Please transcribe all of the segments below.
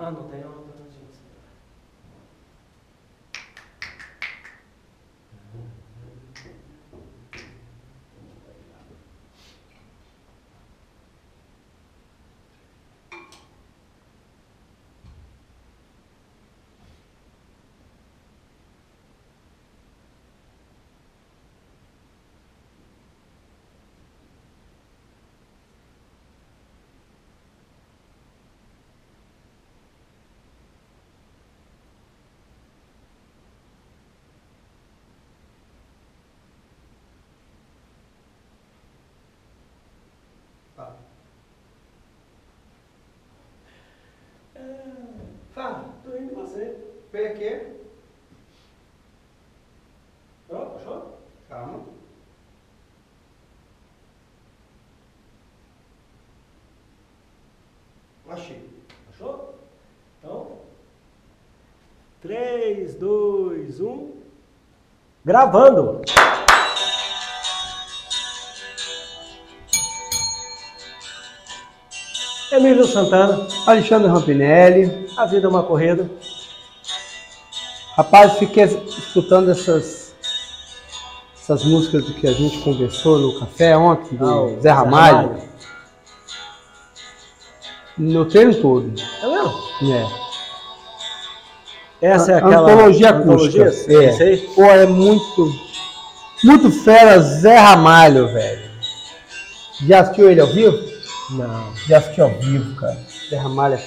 Ah, não tem alternativa. Fala. Tô indo com você. Vem aqui. Pronto, achou? Calma. Achei. Achou? Então. 3, 2, 1. Gravando! Emílio Santana, Alexandre Rampinelli. a vida é uma corrida. Rapaz, fiquei escutando essas, essas músicas do que a gente conversou no café ontem, do Ah, o Zé Ramalho, no treino todo. É mesmo? É. Essa é A- aquela. Antologia acústica. Antologia? É. Pô, é muito. Muito fera, Zé Ramalho, velho. Já assistiu ele ao vivo? Não. Já assisti ao vivo, cara. Zé Ramalho.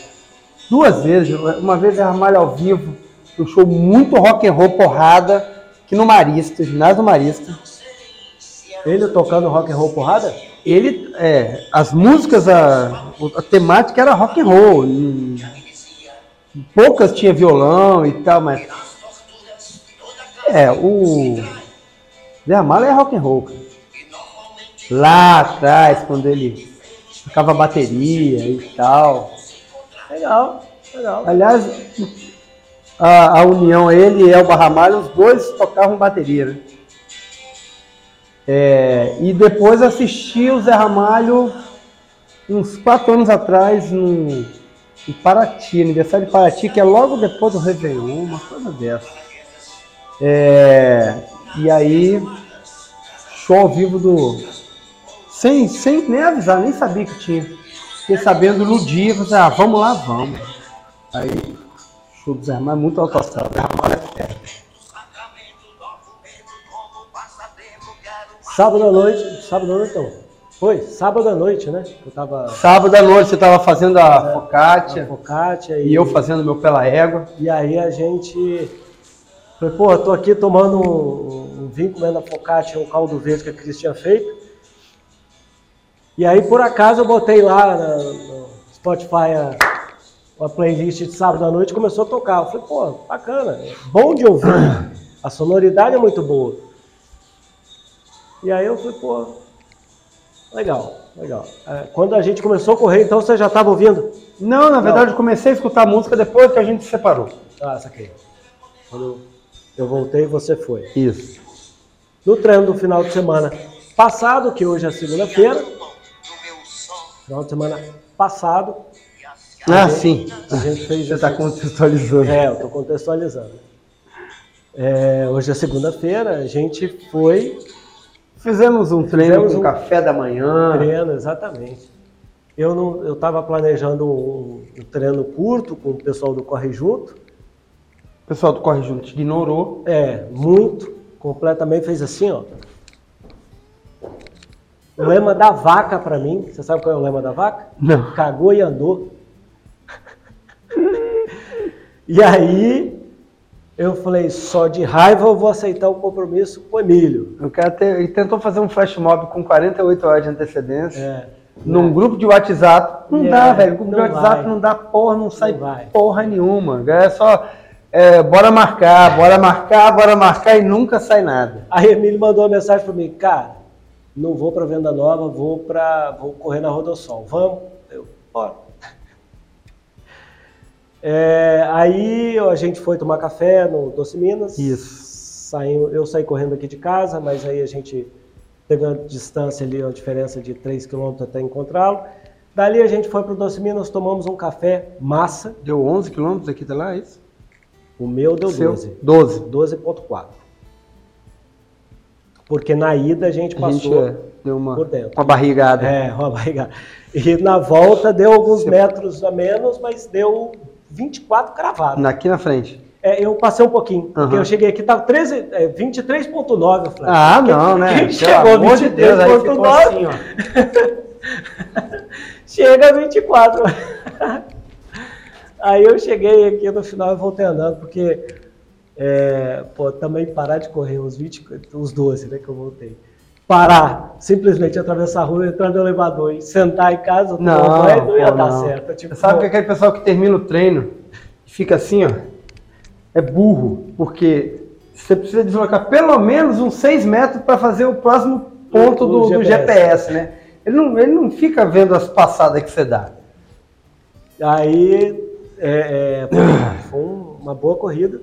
Duas vezes. Uma vez Zé Ramalho ao vivo. Um show muito rock and roll porrada. Aqui no Marista, ginásio Marista. Ele tocando rock and roll porrada? Ele, é, as músicas, a, a temática era rock and roll. Hum, Poucas tinha violão e tal, mas. É, o. Zé Ramalho é rock and roll. cara. Lá atrás, quando ele tocava bateria e tal. Legal, legal. Aliás, a, a união, ele e Elba Ramalho, os dois tocavam bateria, né? É, e depois assisti o Zé Ramalho uns quatro anos atrás no, em Paraty, aniversário de Paraty, que é logo depois do Réveillon, uma coisa dessa. É, e aí, show ao vivo do. Sem, sem nem avisar, nem sabia que tinha. Fiquei sabendo no dia, falei, ah, vamos lá, vamos. Aí, show do Zé Ramalho, muito alto astral. É. Sábado à noite, sábado à noite não. Foi, sábado à noite, né? Eu tava Sábado à noite você estava fazendo a na focaccia focaccia e eu fazendo meu pela égua. E aí a gente. Falei, pô, eu tô aqui tomando um, um vinho, comendo a focaccia, um caldo verde que a Cris tinha feito. E aí, por acaso, eu botei lá na- no Spotify a, uma playlist de sábado à noite e começou a tocar. Eu falei, pô, bacana, é bom de ouvir. A sonoridade é muito boa. E aí eu falei, pô, legal, legal. É, Quando a gente começou a correr, então você já estava ouvindo? Não, na verdade eu comecei a escutar música depois que a gente se separou. Ah, saquei. Quando eu voltei, você foi. Isso. No treino do final de semana passado, que hoje é segunda-feira, final de semana passado, Ah, sim. a gente fez Você está contextualizando. É, eu estou contextualizando. É, hoje é segunda-feira, a gente foi Fizemos um treino Fizemos com um- café da manhã. treino, exatamente. Eu não, eu estava planejando um, um treino curto com o pessoal do Corre Junto. O pessoal do Corre Junto te ignorou. É, muito, completamente fez assim, ó. O lema da vaca para mim, você sabe qual é o lema da vaca? Não. Cagou e andou. e aí eu falei, só de raiva eu vou aceitar o compromisso com o Emílio. O cara te- ele tentou fazer um flash mob com 48 horas de antecedência. É, Num grupo de WhatsApp. Não É, dá, velho. Grupo não de WhatsApp vai. não dá porra, não sai vai. porra nenhuma. É só. é, bora marcar, bora marcar, bora marcar e nunca sai nada. Aí Emílio mandou uma mensagem para mim, cara, não vou para Venda Nova, vou para vou correr na Rodossol. Vamos? Eu, bora. É, aí a gente foi tomar café no Doce Minas. Isso. Saímos, eu saí correndo aqui de casa, mas aí a gente teve uma distância ali, uma diferença de 3 km até encontrá-lo. Dali a gente foi pro Doce Minas, tomamos um café massa. Deu 11 quilômetros aqui até lá, é isso? O meu deu Seu? 12. 12. 12.4. Porque na ida a gente A gente passou é, deu uma, por dentro. uma barrigada. É, uma barriga. E na volta deu alguns Você- metros a menos, mas deu 24 cravados. Na- Aqui na frente. É, eu passei um pouquinho, porque Aham. eu cheguei aqui, tava 13, é, 23.9, eu falei, Ah, quem- não, né? Quem Pelo chegou a amor de Deus, aí ficou 23.9, assim, chega a 24. Aí eu cheguei aqui no final e voltei andando, porque é, pô, também parar de correr os 20, os 12, né, que eu voltei. Parar, simplesmente atravessar a rua, entrar no elevador e sentar em casa, Não, banho, não ia pô, dar não. certo. Tipo, Sabe que aquele pessoal que termina o treino e fica assim, ó, é burro, porque você precisa deslocar pelo menos uns 6 metros para fazer o próximo ponto O- do, o do GPS. GPS, né? Ele não, ele não fica vendo as passadas que você dá. Aí é, é, foi, um- uma boa corrida.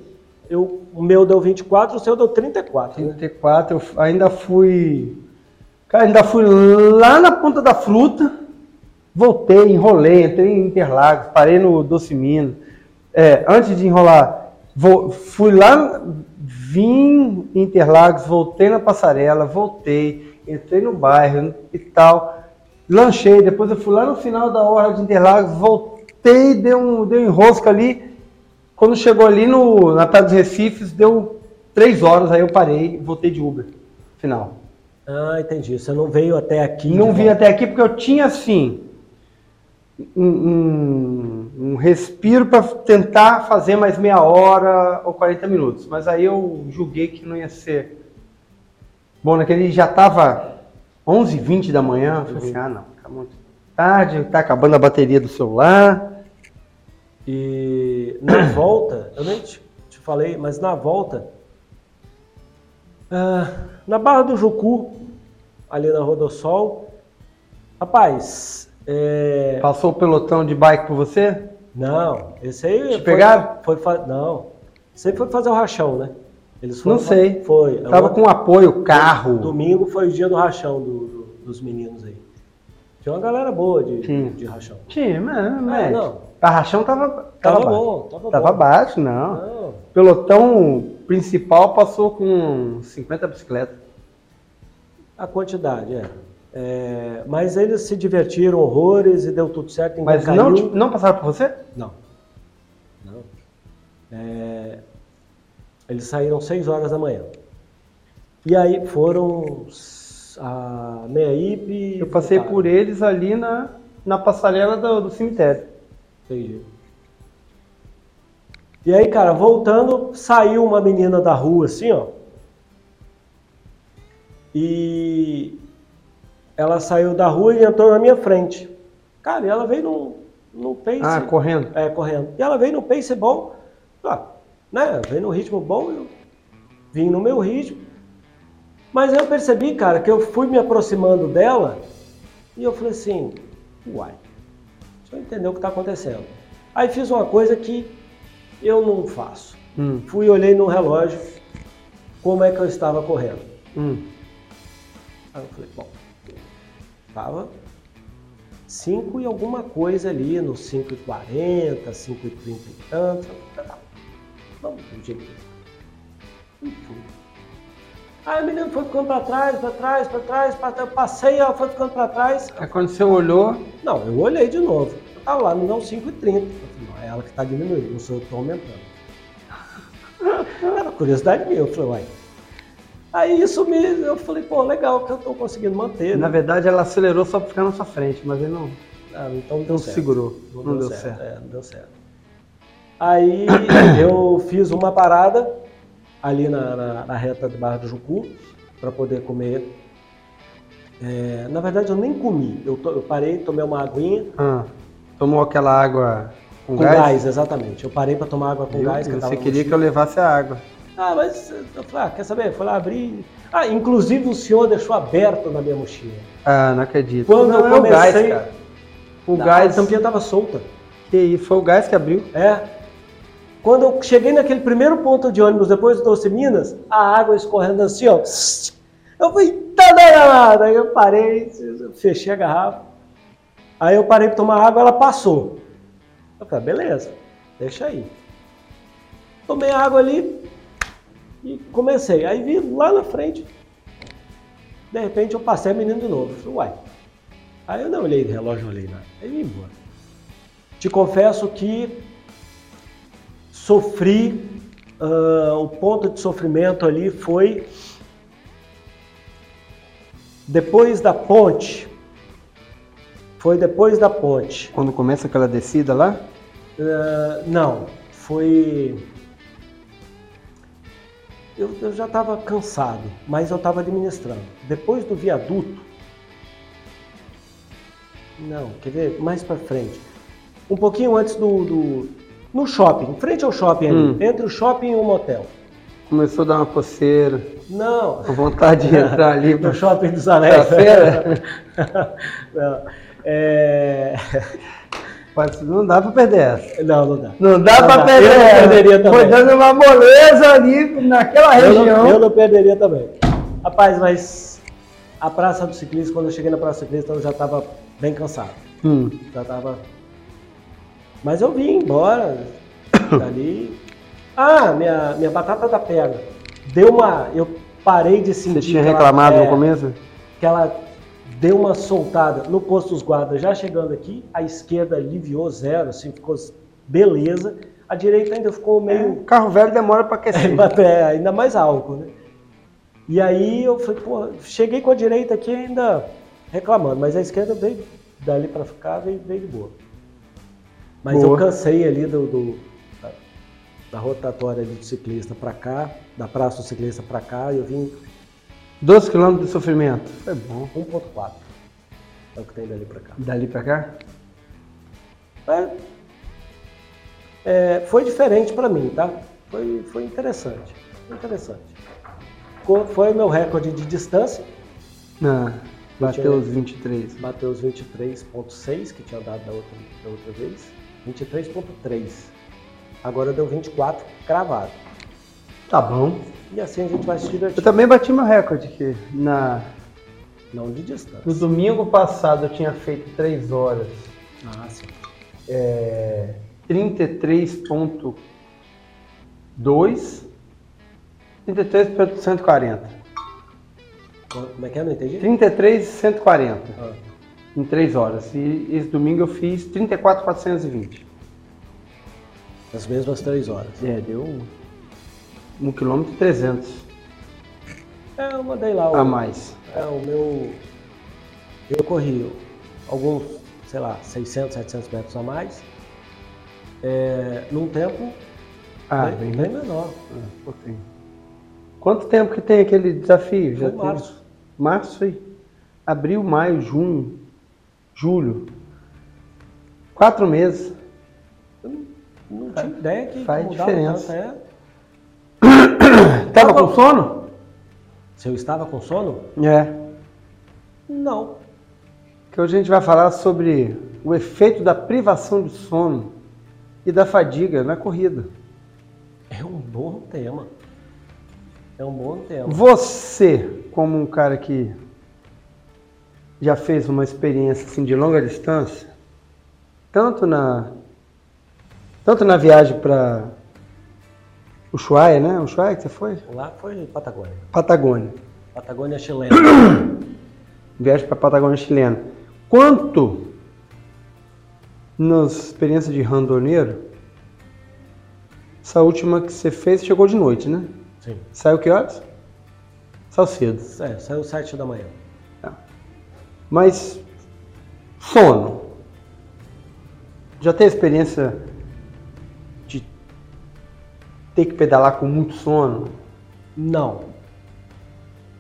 Eu, o meu deu 24, o seu deu 34. Né? 34, eu f- ainda fui. Cara, ainda fui lá na ponta da fruta, voltei, enrolei, entrei em Interlagos, parei no Doce Minas. É, antes de enrolar, vou- fui lá, vim em Interlagos, voltei na passarela, voltei, entrei no bairro e tal, lanchei, depois eu fui lá no final da hora de Interlagos, voltei, dei um, dei um enrosco ali. Quando chegou ali no, na Praia dos Recifes, deu três horas, aí eu parei e voltei de Uber. Final. Ah, entendi. Você não veio até aqui. Não vim até aqui porque eu tinha assim um, um- um respiro para tentar fazer mais meia hora ou 40 minutos. Mas aí eu julguei que não ia ser. Bom, naquele já estava 11h20 da manhã. Eu falei assim: ah, não, tá muito tarde, tá acabando a bateria do celular. E na volta, eu nem te, te falei, mas na volta, ah, na Barra do Jucu, ali na Rodossol, rapaz, é, Passou o pelotão de bike por você? não, esse aí Te foi- pegaram? Foi, fa- não, esse aí foi fazer o rachão, né? Eles foram Não sei. Foi. Tava com apoio, carro. Domingo foi o dia do rachão do- do- dos meninos aí. Tinha uma galera boa de, de rachão. Tinha, mas, mas não. A rachão tava, Tava tava, baixo. bom, tava Tava bom. baixo, não. Não, O pelotão principal passou com 50 bicicletas. A quantidade, é. É, mas eles se divertiram horrores e deu tudo certo. Mas caiu. não, não passaram por você? Não. Não. É, eles saíram 6 horas da manhã. E aí foram a meia IP. Eu passei por eles ali na, na passarela do, do cemitério. Entendi. E aí, cara, voltando, saiu uma menina da rua assim, ó. E ela saiu da rua e entrou na minha frente. Cara, e ela veio num, num pace. Ah, correndo. É, correndo. E ela veio no pace bom. Ah, né? Veio no ritmo bom, eu vim no meu ritmo. Mas eu percebi, cara, que eu fui me aproximando dela e eu falei assim, uai, deixa eu entender o que está acontecendo. Aí fiz uma coisa que eu não faço. Hum, Fui e olhei no relógio como é que eu estava correndo. hum. Aí eu falei, bom, estava 5 e alguma coisa ali, no 5,40, 5,30 e tanto. Eu falei, tá, Vamos do jeito. E fui. Aí a menina foi ficando para trás, para trás, para trás, pra trás. Eu passei, ela foi ficando para trás. Aí quando você olhou, Não, eu olhei de novo. Tava lá, me dá um 5,30. Eu falei, não, é ela que está diminuindo, não sou eu que estou aumentando. Era curiosidade minha, eu falei, uai. Aí isso me. Eu falei, pô, legal que eu estou conseguindo manter. na né? verdade ela acelerou só para ficar na sua frente, mas ele não, Ah, então deu não certo. segurou. Não, Não, deu, deu certo. certo. É, não deu certo. Aí eu fiz uma parada ali na, na, na reta de Barra do Jucu para poder comer. É, na verdade eu nem comi. Eu, to- eu parei, tomei uma aguinha Ah, tomou aquela água com, com gás? exatamente. Eu parei para tomar água com Viu? gás. Que eu Você queria que eu levasse a água. Ah, mas eu falei, ah, quer saber? Foi lá abrir. Ah, inclusive o senhor deixou aberto na minha mochila. Ah, não acredito. Quando não, eu é o gás, comecei- cara. O A gás, tampinha tava solta. que isso, foi o gás que abriu. É. Quando eu cheguei naquele primeiro ponto de ônibus, depois do Doce Minas, a água escorrendo assim, ó. Eu falei, tá danada! Aí eu parei, fechei a garrafa. Aí eu parei para tomar água, ela passou. Eu falei, beleza, deixa aí. Tomei água ali e comecei. Aí vi lá na frente, de repente eu passei a menina de novo. Eu falei, uai. Aí eu não olhei no relógio, não olhei nada. Aí vim embora. Te confesso que sofri, uh, o ponto de sofrimento ali foi depois da ponte. Foi depois da ponte. Quando começa aquela descida lá? Uh, não, foi. Eu, eu já estava cansado, mas eu estava administrando. Depois do viaduto. Não, quer ver? Mais para frente. Um pouquinho antes do, do, No shopping, em frente ao shopping ali, Hum. entre o shopping e o motel. Começou a dar uma coceira, Não, com vontade de entrar ali. no shopping dos Anéis. Não, é... Não dá pra perder essa. não, não dá. Não dá dá. perder Eu não perderia também. Foi dando uma moleza ali naquela Eu região. não, eu não perderia também. Rapaz, mas a Praça do Ciclista, quando eu cheguei na Praça do Ciclista, eu já estava bem cansado. Hum. Já estava. Mas eu vim embora dali. Ah, minha, minha batata da perna. Deu uma. Eu parei de sentir. Você tinha ela- reclamado é, no começo? Que ela deu uma soltada no posto dos guardas, já chegando aqui. A esquerda aliviou zero, assim, ficou beleza. A direita ainda ficou meio. O carro velho demora pra aquecer. É, ainda mais álcool, né? E aí eu falei, pô, cheguei com a direita aqui ainda reclamando, mas a esquerda veio dali pra ficar, veio, veio de boa. Mas eu Boa. cansei ali do, do- da, da rotatória do ciclista pra cá, da praça do ciclista pra cá, e eu vim 12 quilômetros de sofrimento. Foi bom. 1.4. É o que tem dali pra cá. Dali pra cá? É, é, foi diferente pra mim, tá? Foi, foi interessante. Foi interessante. Foi o meu recorde de distância. Não. Bateu tinha- os 23. Bateu os 23.6 que tinha dado da outra, da outra vez. 23.3. Agora deu 24 cravado. Tá bom. E assim a gente vai se Eu divertir. também bati meu recorde aqui. Na... Não de distância. No domingo passado eu tinha feito 3 horas. Ah, sim. É... 33.2 33.140 Como é que é? Não entendi? 33.140 Ah, em 3 horas. E esse domingo eu fiz 34.420. as mesmas três horas. É, deu 1 km e 300 É, eu mandei lá o, a mais. é, o meu. Eu corri alguns, sei lá, 600, 700 metros a mais. É, num tempo Ah, bem, bem, bem menor. Ah, pouquinho. Quanto tempo que tem aquele desafio? Foi tem- março. Março aí. Abril, maio, junho, julho. Quatro meses. Não tinha ideia que faz mudava diferença. tanto. É. Tava com sono? Se eu estava com sono? É. Não. Que hoje a gente vai falar sobre o efeito da privação de sono e da fadiga na corrida. É um bom tema. É um bom tema. Você, como um cara que já fez uma experiência assim, de longa distância, tanto na tanto na viagem para Ushuaia, né? Ushuaia que você foi? Lá foi Patagônia. Patagônia. Patagônia chilena. Viagem para Patagônia chilena. Quanto nas experiências de randoneiro, essa última que você fez chegou de noite, né? Sim. Saiu que horas? Saiu cedo. É, saiu sete da manhã. Mas sono. Já tem experiência de ter que pedalar com muito sono? Não.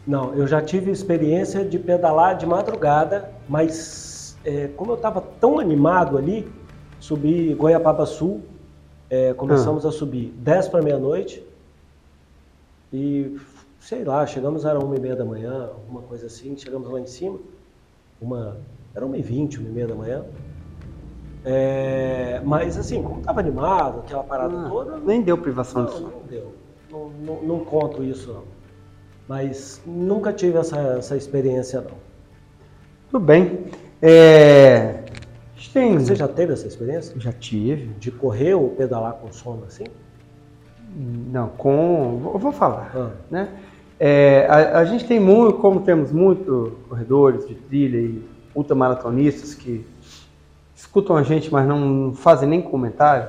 Não, eu já tive experiência de pedalar de madrugada, mas é, como eu estava tão animado ali, subi Goiapaba Sul, é, começamos a subir 10 para meia-noite e, sei lá, chegamos, era uma e meia da manhã, alguma coisa assim, chegamos lá em cima, uma, era uma e vinte, uma e meia da manhã. É, mas assim, como estava animado, aquela parada Ah, toda, nem deu privação de não, sono. não deu. Não, não, não conto isso, não. Mas nunca tive essa, essa experiência, não. Tudo bem. É, tem. Você já teve essa experiência? Já tive. De correr ou pedalar com sono assim? Não, com. vou- Vou falar. Ah. né? É, a, a gente tem muito, como temos muito corredores de trilha e ultramaratonistas que escutam a gente, mas não fazem nem comentário,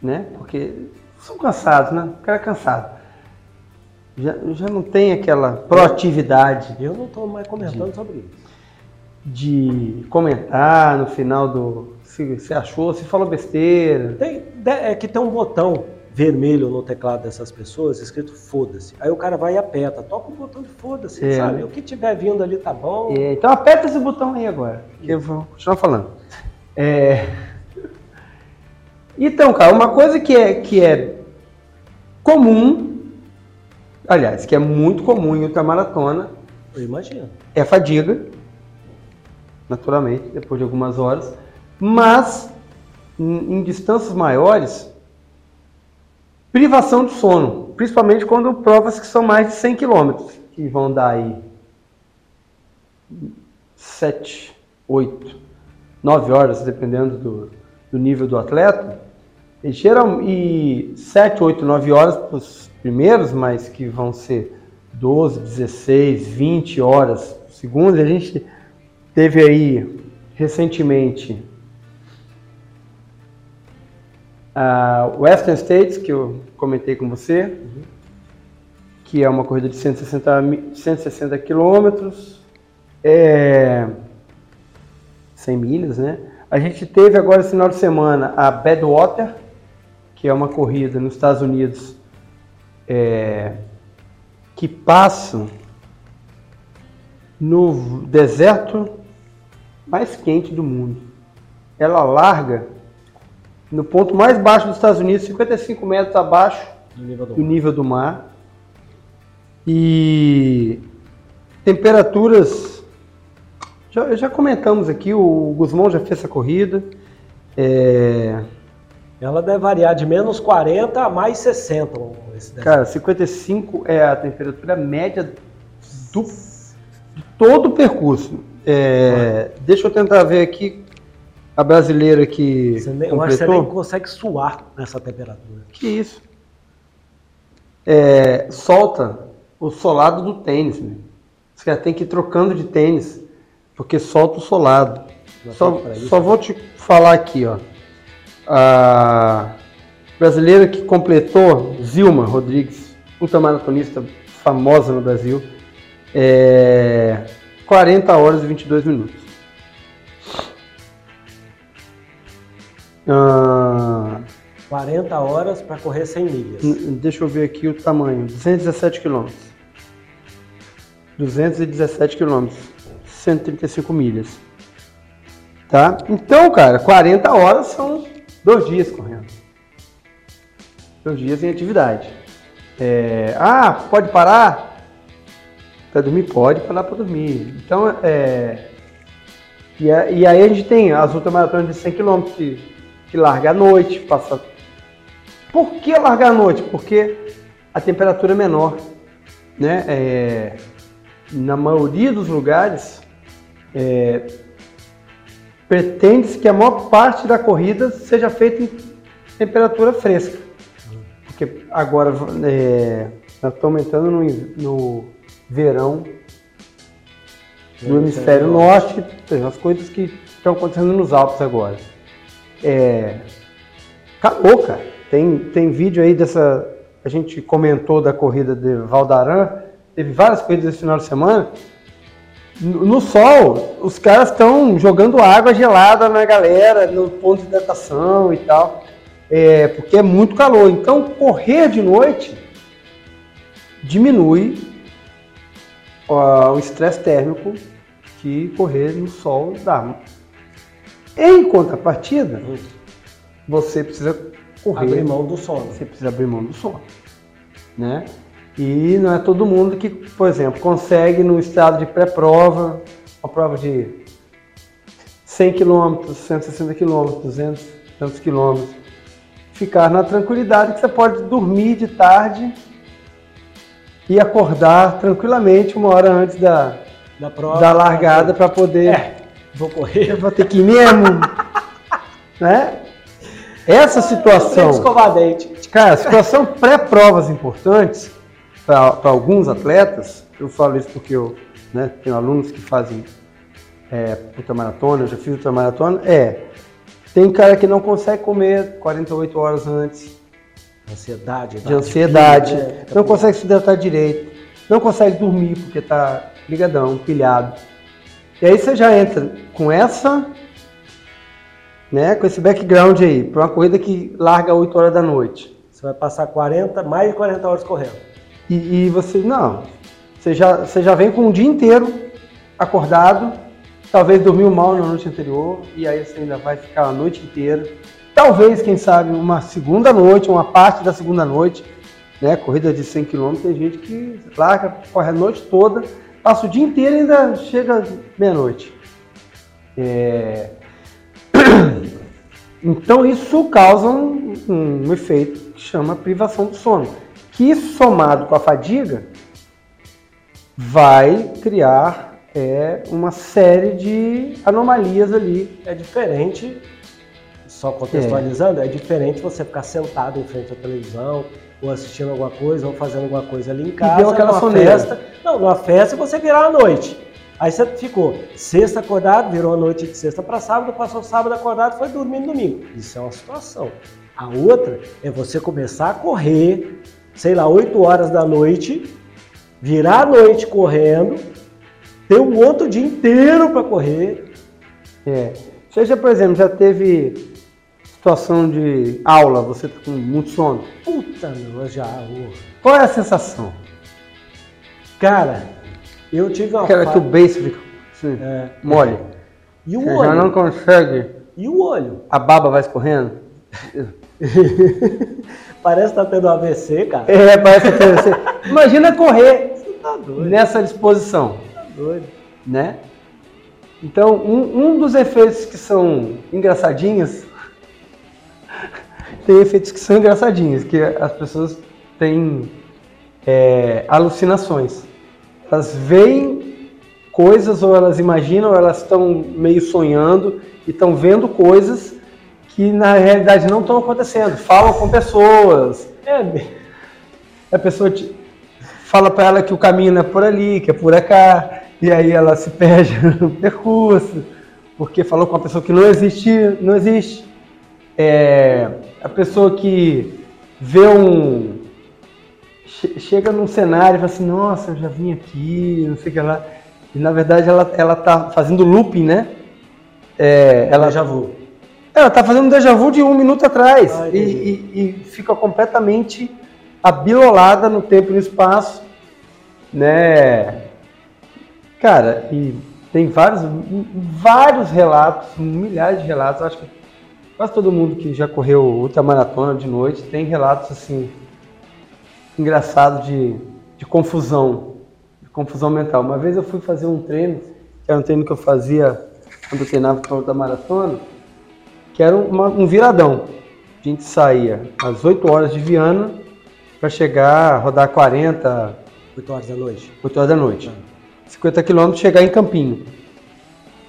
né? Porque são cansados, né? O cara é cansado. Já, já não tem aquela proatividade Eu não estou mais comentando sobre isso. de comentar no final do se, se achou, se falou besteira. Tem, de- é que tem um botão vermelho no teclado dessas pessoas escrito foda-se. Aí o cara vai e aperta, toca o botão de foda-se, É. sabe? O que tiver vindo ali tá bom. É, então aperta esse botão aí agora, que eu vou continuar falando. É, Então, cara, uma coisa que é, que é comum, aliás, que é muito comum em ultramaratona, Eu imagino. é fadiga, naturalmente, depois de algumas horas, mas em, em distâncias maiores, privação de sono, principalmente quando provas que são mais de 100 km, que vão dar aí 7, 8, 9 horas, dependendo do, do nível do atleta, e, geral, e 7, 8, 9 horas para os primeiros, mas que vão ser 12, 16, 20 horas por segundo. A gente teve aí recentemente a Western States, que eu comentei com você, que é uma corrida de 160, mi- 160 quilômetros, é, 100 milhas, né? A gente teve agora esse final de semana a Badwater, que é uma corrida nos Estados Unidos é, que passa no deserto mais quente do mundo. Ela larga no ponto mais baixo dos Estados Unidos, 55 metros abaixo No nível do do nível do mar. E temperaturas. Já, já comentamos aqui, o Guzmão já fez essa corrida. É, Ela deve variar de menos 40 a mais 60. Esse desenho. cara, 55 é a temperatura média do, de todo o percurso. É, deixa eu tentar ver aqui a brasileira que Você nem- eu acho que você completou. nem consegue suar nessa temperatura. Que isso? É, solta o solado do tênis. Né? Os caras têm que ir trocando de tênis, porque solta o solado. Já Só, tem isso. só vou te falar aqui, ó. A brasileira que completou, Zilma Rodrigues, ultramaratonista famosa no Brasil, é 40 horas e 22 minutos. Ah, 40 horas para correr 100 milhas. Deixa eu ver aqui o tamanho. 217 quilômetros. 217 quilômetros. 135 milhas. Tá? Então, cara, 40 horas são dois dias correndo. Dois dias em atividade. É, ah, pode parar? Para dormir? Pode parar para dormir. Então, é, e, e aí a gente tem as ultramaratonas de 100 km que, que larga à noite, passa por que largar à noite? Porque a temperatura é menor. Né? É, na maioria dos lugares, é, pretende-se que a maior parte da corrida seja feita em temperatura fresca. Porque agora é, nós estamos entrando no, no verão no hemisfério norte, tem as coisas que estão acontecendo nos Alpes agora. É, Acabou, cara. Tem, tem vídeo aí dessa. A gente comentou da corrida de Valdaran. Teve várias corridas esse final de semana. No, no sol, os caras estão jogando água gelada na galera, no ponto de hidratação e tal. É, porque é muito calor. Então, correr de noite diminui ó, o estresse térmico que correr no sol dá. Em contrapartida, você precisa correr. Abrir mão do sono. Você precisa abrir mão do sono, né? E não é todo mundo que, por exemplo, consegue no estado de pré-prova, uma prova de 100 km, 160 km, 200 e tantos quilômetros, ficar na tranquilidade que você pode dormir de tarde e acordar tranquilamente uma hora antes da, Da prova. da largada para poder É. Vou correr. Eu vou ter que ir mesmo. né? Essa situação. escovar dente. Cara, situação pré-provas importantes para alguns atletas, eu falo isso porque eu né, tenho alunos que fazem é, ultramaratona, eu já fiz ultramaratona, é, tem cara que não consegue comer 48 horas antes. Ansiedade. De ansiedade, né? não consegue se hidratar direito, não consegue dormir porque está ligadão, pilhado. E aí você já entra com essa, né, com esse background aí, para uma corrida que larga 8 horas da noite. Você vai passar 40, mais de 40 horas correndo. E, e você, não, você já, você já vem com um dia inteiro acordado, talvez dormiu mal na noite anterior, e aí você ainda vai ficar a noite inteira. Talvez, quem sabe, uma segunda noite, uma parte da segunda noite, né? Corrida de 100 km, tem gente que larga, corre a noite toda, passa o dia inteiro e ainda chega meia-noite. É... Então isso causa um, um, efeito que chama privação do sono, que somado com a fadiga vai criar é, uma série de anomalias ali. É diferente, só contextualizando, é. é diferente você ficar sentado em frente à televisão, ou assistindo alguma coisa, ou fazendo alguma coisa ali em casa, e aquela festa. Não, numa festa você virar à noite. Aí você ficou sexta acordado, virou a noite de sexta para sábado, passou sábado acordado, foi dormir no domingo. Isso é uma situação. A outra é você começar a correr, sei lá, 8 horas da noite, virar a noite correndo, ter um outro dia inteiro para correr. É. Seja, por exemplo, já teve situação de aula, você tá com muito sono? Puta, não, já. Oh. Qual é a sensação? Cara, eu tive uma. Aquela que o beijo fica assim, é. mole. E o Você olho? já não consegue. E o olho? A baba vai escorrendo? parece que tá tendo AVC, cara. É, parece que tá tendo AVC. Imagina correr tá nessa disposição. Tá doido. Né? Então, um, um dos efeitos que são engraçadinhos, tem efeitos que são engraçadinhos, que as pessoas têm é, alucinações elas veem coisas ou elas imaginam, ou elas estão meio sonhando e estão vendo coisas que na realidade não estão acontecendo. Falam com pessoas. É, a pessoa te, fala para ela que o caminho não é por ali, que é por cá, e aí ela se perde no percurso, porque falou com uma pessoa que não existe, não existe. É, a pessoa que vê um, chega num cenário e fala assim, nossa, eu já vim aqui, não sei o que lá. E na verdade ela, ela tá fazendo looping, né? É, ela déjà vu. Ela tá fazendo um déjà vu de um minuto atrás ah, e, e, e, fica completamente abilolada no tempo e no espaço, né? Cara, e tem vários, vários relatos, milhares de relatos, acho que quase todo mundo que já correu ultramaratona de noite tem relatos assim, engraçado de, de confusão, de confusão mental. Uma vez eu fui fazer um treino, que era um treino que eu fazia quando eu treinava para da maratona, que era uma, um viradão. A gente saía às 8 horas de Viana para chegar, rodar 40. 8 horas da noite. 8 horas da noite. 50 quilômetros, chegar em Campinho.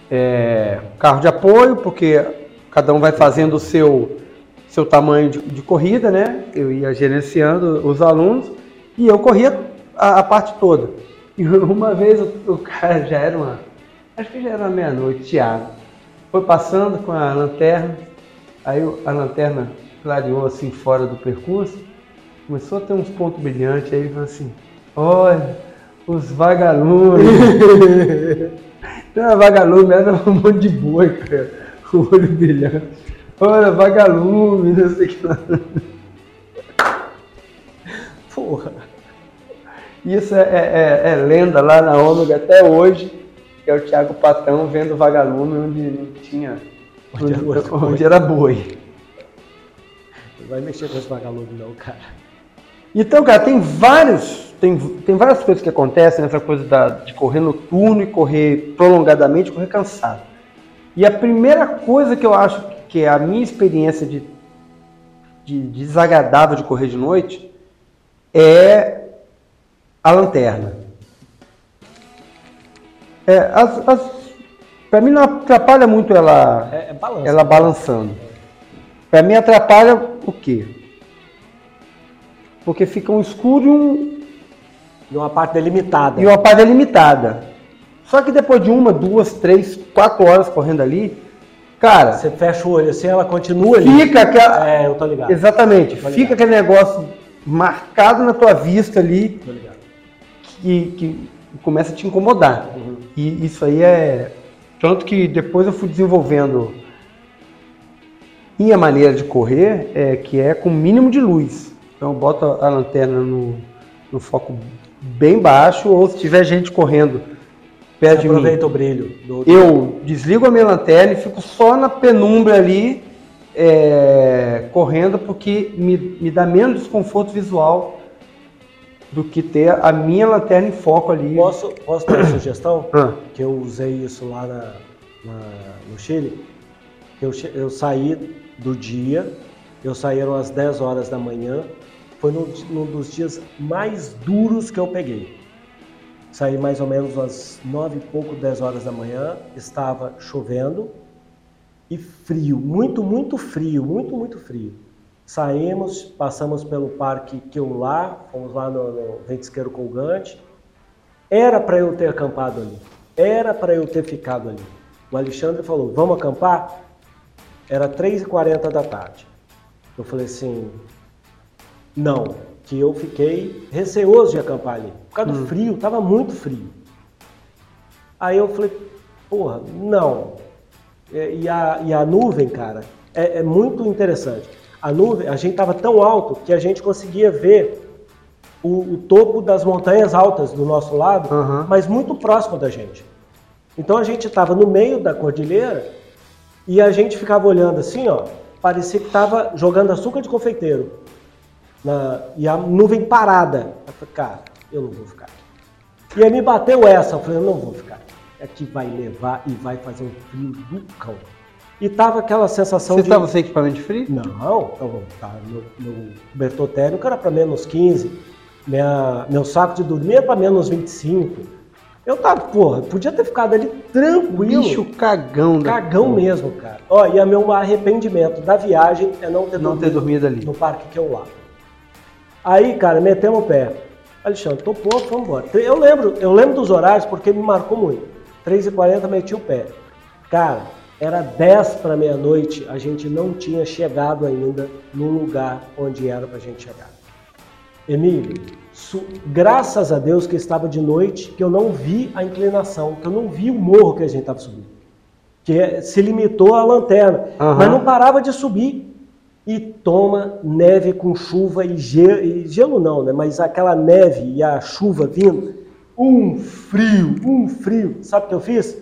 É, carro de apoio, porque cada um vai fazendo o seu seu tamanho de, de, corrida, né? Eu ia gerenciando os alunos e eu corria a, a parte toda. E uma vez o, o, cara já era uma, acho que já era meia-noite, Thiago, foi passando com a lanterna, aí a lanterna clareou assim fora do percurso, começou a ter uns pontos brilhantes, aí falou assim, olha, os vagalumes. Não era vagalume, era um monte de boi, cara, o olho brilhante. Olha, vagalume, não sei o que lá. Porra. Isso é, é, é, é, lenda lá na Ômega até hoje, que é o Thiago Patão vendo vagalume onde não tinha. Onde, onde, era, onde era boi. Não vai mexer com esse vagalume não, cara. Então, cara, tem vários. Tem, tem várias coisas que acontecem nessa coisa da, de correr noturno e correr prolongadamente, correr cansado. E a primeira coisa que eu acho que a minha experiência de, de desagradável de correr de noite é a lanterna. É, as, as, Pra mim não atrapalha muito ela, É, é balanço. ela balançando. Pra mim atrapalha o quê? Porque fica um escuro e, um, E uma parte delimitada. e uma parte limitada. Só que depois de uma, duas, três, quatro horas correndo ali, cara, Você fecha o olho assim, ela continua ali. fica aquela. É, eu tô ligado. Exatamente, Tô ligado. fica aquele negócio marcado na tua vista ali Tô ligado. que, que começa a te incomodar. Uhum. E isso aí é. Tanto que depois eu fui desenvolvendo minha maneira de correr, é, que é com mínimo de luz. Então eu boto a lanterna no, no foco bem baixo, ou se tiver gente correndo perto de mim, aproveita o brilho. Do, eu desligo a minha lanterna e fico só na penumbra ali, é, correndo, porque me, me dá menos desconforto visual do que ter a minha lanterna em foco ali. Posso, posso dar uma sugestão? Ah, Que eu usei isso lá na, na- no Chile. Eu, eu saí do dia, eu saíram às 10 horas da manhã. Foi num, num dos dias mais duros que eu peguei. Saí mais ou menos às 9 e pouco, 10 horas da manhã. Estava chovendo e frio, muito, muito frio, muito, muito frio. Saímos, passamos pelo Parque Queulá, fomos lá no, no Ventisqueiro Colgante. Era para eu ter acampado ali, era para eu ter ficado ali. O Alexandre falou: Vamos acampar? Era 3h40 da tarde. Eu falei assim: Não, que eu fiquei receoso de acampar ali, por causa do frio, estava muito frio. Aí eu falei: Porra, não. É, E a, e a nuvem, cara, é, é muito interessante. A nuvem, a gente estava tão alto que a gente conseguia ver o, o topo das montanhas altas do nosso lado, Aham. mas muito próximo da gente. Então a gente estava no meio da cordilheira e a gente ficava olhando assim, ó, parecia que estava jogando açúcar de confeiteiro. Na- e a nuvem parada. Eu falei, cara, eu não vou ficar aqui. E aí me bateu essa, eu falei, eu não vou ficar aqui. Aqui vai levar e vai fazer um frio do cão. E tava aquela sensação você de... estava sem equipamento de frio? Não, então, tá, meu, meu cobertor térmico era para menos 15, minha, meu saco de dormir era para menos 25. Eu tava, porra, podia ter ficado ali tranquilo. Bicho cagão. da cagão porra. mesmo, cara. Ó, e o meu arrependimento da viagem é não ter, Não ter dormido ali. no parque que eu lá. Aí, cara, metemos o pé. Alexandre, topou, vamos embora. Eu lembro, eu lembro dos horários porque me marcou muito. 3h40 meti o pé. Cara, era 10 para meia-noite, a gente não tinha chegado ainda no lugar onde era pra gente chegar. Emílio, graças a Deus que estava de noite, que eu não vi a inclinação, que eu não vi o morro que a gente estava subindo. Que se limitou à lanterna, Aham. mas não parava de subir. E toma neve com chuva e gelo, e gelo não, né? Mas aquela neve e a chuva vindo, um frio, um frio. Sabe o que eu fiz?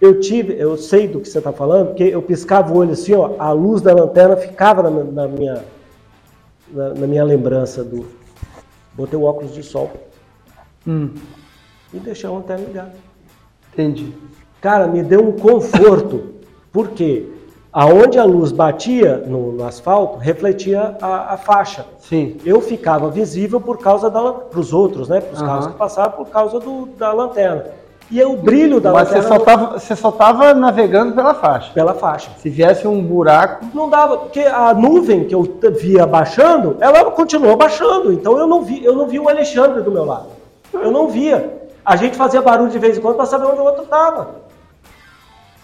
Eu tive, eu sei do que você está falando, porque eu piscava o olho assim, ó, a luz da lanterna ficava na, na minha, na, na minha lembrança do. Botei o óculos de sol Hum, e deixei a lanterna ligada. entendi. Cara, me deu um conforto, porque aonde a luz batia no, no asfalto, refletia a, a faixa. Sim. Eu ficava visível por causa da para os outros, né? Para os Aham. carros que passavam por causa do, da lanterna. E o brilho da Mas você lanterna só, tava, você só tava navegando pela faixa. pela faixa. Se viesse um buraco, Não dava, porque a nuvem que eu via baixando, ela continuou baixando. Então eu não vi, eu não vi o Alexandre do meu lado. Eu não via. A gente fazia barulho de vez em quando para saber onde o outro estava.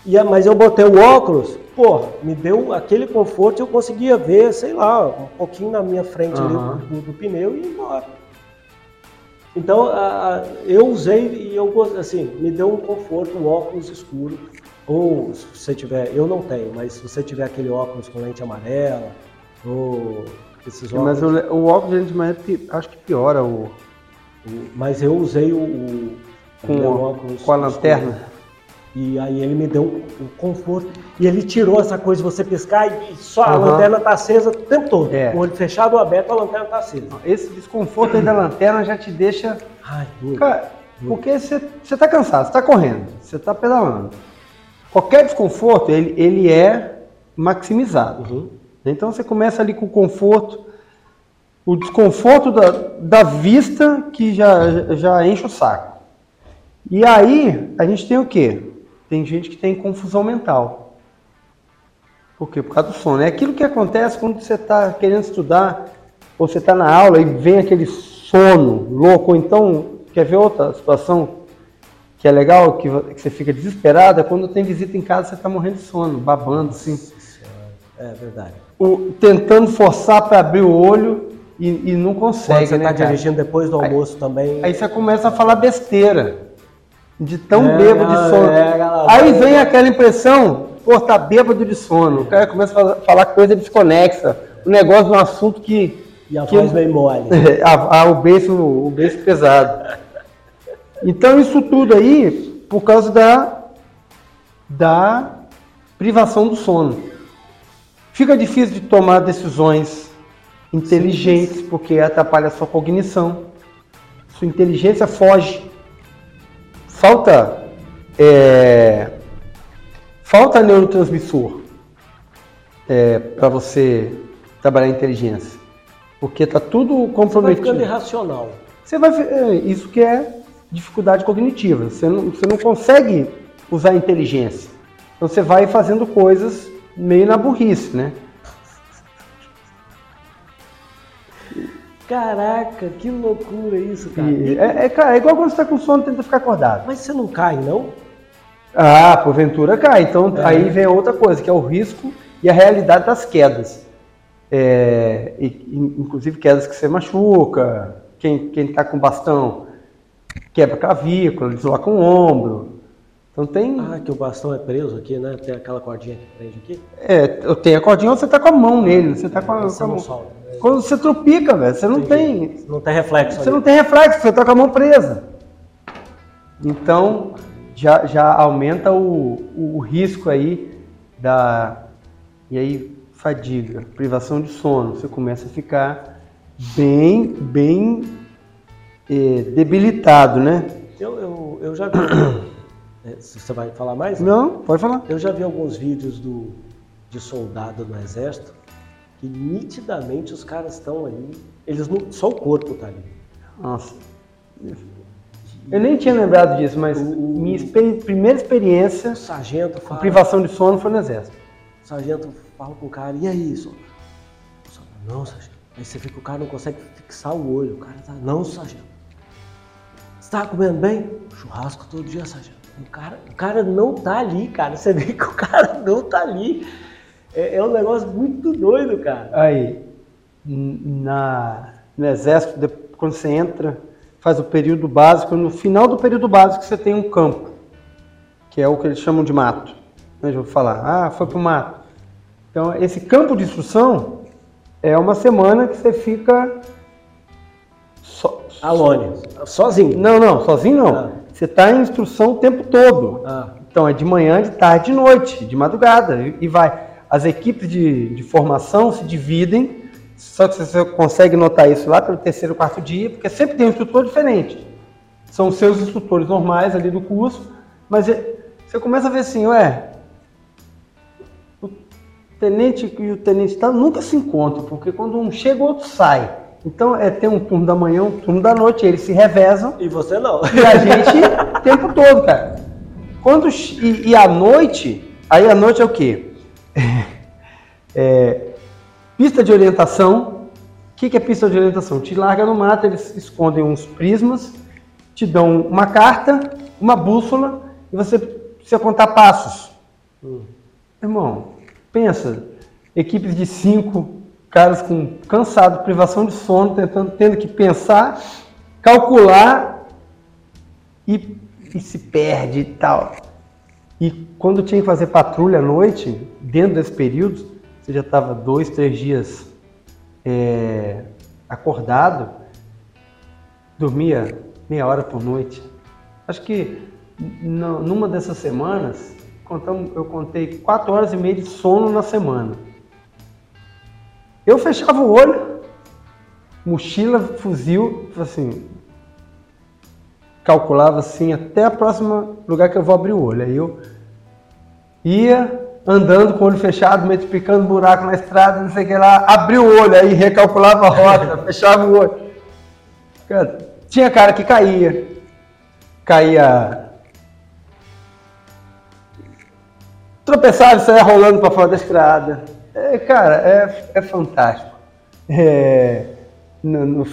E, a- mas eu botei o óculos, porra, me deu aquele conforto eu conseguia ver, sei lá, um pouquinho na minha frente ali Aham. do, do pneu e ir embora. Então a- a- eu usei e eu assim, me deu um conforto, um óculos escuro. Ou se você tiver, eu não tenho, mas se você tiver aquele óculos com lente amarela, ou esses óculos. mas o, o óculos gente, mas é pi- acho que piora o, mas eu usei o, o, com, o- óculos com a escuro. E aí ele me deu um, um conforto. E ele tirou essa coisa de você piscar e só a lanterna tá acesa o tempo todo. É. O olho fechado ou aberto, a lanterna tá acesa. Esse desconforto aí da lanterna já te deixa. Ai, duro. Cara, porque você você tá cansado, você tá correndo, você tá pedalando. Qualquer desconforto, ele, ele é maximizado. Uhum. Então você começa ali com o conforto, o desconforto da, da vista que já, já enche o saco. E aí a gente tem o quê? Tem gente que tem confusão mental. Por quê? Por causa do sono. É aquilo que acontece quando você está querendo estudar, ou você está na aula e vem aquele sono louco, ou então, quer ver outra situação que é legal, que, que você fica desesperado, é quando tem visita em casa você está morrendo de sono, babando assim. É verdade. O, tentando forçar para abrir o olho e, e não consegue. Quando você né, está cara? dirigindo depois do almoço também. Aí você começa a falar besteira. De tão É, bêbado de sono. é, galera. Aí vem aquela impressão, pô, tá bêbado de sono. O cara começa a falar- coisa desconexa. O negócio de um assunto que. E a que- voz meio mole. a- a- o beijo, o beijo pesado. Então isso tudo aí por causa da, da privação do sono. Fica difícil de tomar decisões inteligentes porque atrapalha a sua cognição. Sua inteligência foge. Falta é, falta neurotransmissor para você trabalhar a inteligência. Porque está tudo Você vai comprometido. ficando irracional. Você vai, é, isso que é dificuldade cognitiva. Você não, você não consegue usar a inteligência. Então você vai fazendo coisas meio na burrice, né? Caraca, que loucura isso, cara. E é, é, cara, é igual quando você está com sono e tenta ficar acordado. Mas você não cai, não? Ah, porventura cai. Então É. aí vem outra coisa, que é o risco e a realidade das quedas. É, e- in- inclusive quedas que você machuca, quem está com bastão quebra a clavícula, desloca um ombro. Então tem. Ah, que o bastão é preso aqui, né? Tem aquela cordinha que prende aqui. É, eu tenho a cordinha, você tá com a mão nele, você tá com a, Você com a mão. solta. Quando você tropica, velho, você não tem. Não tem reflexo Você ali. não tem reflexo, você tá com a mão presa. Então já, já aumenta o, o risco aí da. E aí, fadiga, privação de sono. Você começa a ficar bem, bem eh, debilitado, né? Eu, eu, eu já vi. É, Você vai falar mais? Não, pode falar. Eu já vi alguns vídeos do, de soldado no exército que nitidamente os caras estão ali. Eles não. Só o corpo tá ali. Nossa. Eu nem tinha lembrado disso, mas minha experi- primeira experiência O sargento com fala. privação de sono foi no exército. O sargento fala com o cara, e aí, só? Não, sargento. Aí você vê que o cara não consegue fixar o olho. O cara tá. Não, sargento. Você tá comendo bem? Churrasco todo dia, sargento. O cara, o cara não tá ali, cara. Você vê que o cara não tá ali. É, é um negócio muito doido, cara. Aí, na, no exército, de- quando você entra, faz o período básico, no final do período básico você tem um campo, que é o que eles chamam de mato. Né, já vou falar, ah, foi pro mato. Então, esse campo de instrução é uma semana que você fica só, Alone, sozinho. Não, não, sozinho não. Ah. Você está em instrução o tempo todo. Ah. Então é de manhã, de tarde, de noite, de madrugada. E vai. As equipes de, de formação se dividem, só que você consegue notar isso lá pelo terceiro, quarto dia, porque sempre tem um instrutor diferente. São os seus instrutores normais ali do curso, mas é- você começa a ver assim, ué, o tenente e o tenente tal nunca se encontram, porque quando um chega, o outro sai. Então é tem um turno da manhã, um turno da noite, eles se revezam E você não. e a gente o tempo todo, cara. Quando, e, e à noite, aí a noite é o quê? É, pista de orientação. O que, que é pista de orientação? Te larga no mato, eles escondem uns prismas, te dão uma carta, uma bússola e você precisa contar passos. Irmão, pensa, equipes de cinco caras com cansado, privação de sono, tentando, tendo que pensar, calcular e, e se perde e tal. E quando tinha que fazer patrulha à noite, dentro desse período, você já estava dois, três dias é, acordado, dormia meia hora por noite. Acho que numa dessas semanas, eu contei quatro horas e meia de sono na semana. Eu fechava o olho, mochila, fuzil, assim, calculava assim até a próxima lugar que eu vou abrir o olho. Aí eu ia andando com o olho fechado, picando buraco na estrada, não sei o que lá, abri o olho, aí recalculava a rota, fechava o olho. Tinha cara que caía, caía tropeçava e saia rolando para fora da estrada. É, cara, é, é fantástico. É, no, no,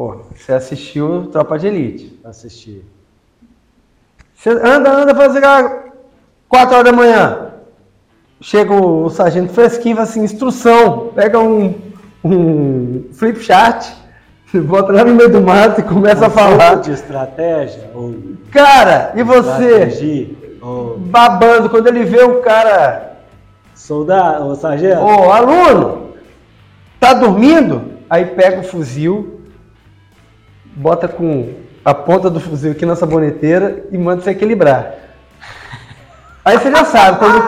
pô, você assistiu Tropa de Elite? Assisti. Você anda, anda, faz 4 horas da manhã. Chega o, o sargento fresquinho assim, instrução, pega um, um flip chart, bota lá no meio do mato e começa a falar. de estratégia? Ou cara, e você? Ou... Babando, quando ele vê o cara... Soldado, o sargento? Ô, aluno, tá dormindo? Aí pega o fuzil, bota com a ponta do fuzil aqui na saboneteira e manda se equilibrar. Aí você já sabe, quando,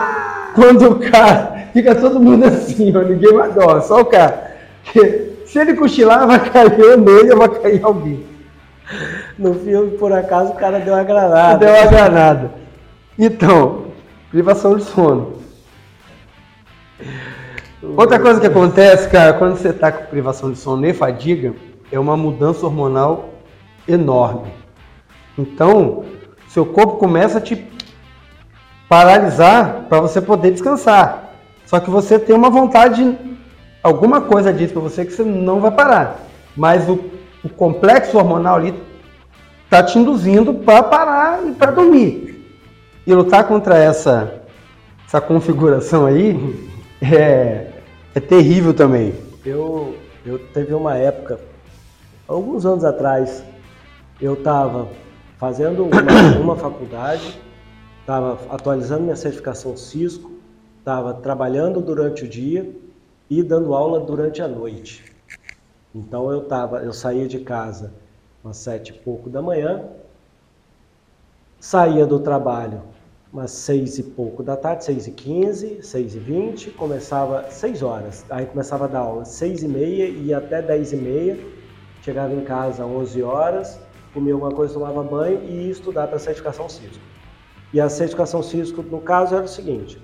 quando o cara fica todo mundo assim, ó, ninguém mais dorme, só o cara. Que, se ele cochilar, vai cair nele ou vai cair alguém. No filme, por acaso, o cara deu uma granada. Deu uma granada. Então, privação de sono. Outra coisa que acontece, cara, quando você está com privação de sono e fadiga, é uma mudança hormonal enorme. Então, seu corpo começa a te paralisar para você poder descansar. Só que você tem uma vontade, alguma coisa diz para você que você não vai parar. Mas o, o complexo hormonal ali está te induzindo para parar e para dormir. E lutar contra essa, essa configuração aí é, é terrível também. Eu, eu teve uma época, alguns anos atrás, eu estava fazendo uma, uma faculdade estava atualizando minha certificação Cisco, estava trabalhando durante o dia e dando aula durante a noite. Então eu tava, eu saía de casa às sete e pouco da manhã, saía do trabalho umas seis e pouco da tarde, seis e quinze, seis e vinte, começava seis horas, aí começava a dar aula seis e meia e até dez e meia, chegava em casa às onze horas, comia alguma coisa, tomava banho e ia estudar para a certificação Cisco. E a certificação Cisco, no caso, era o seguinte: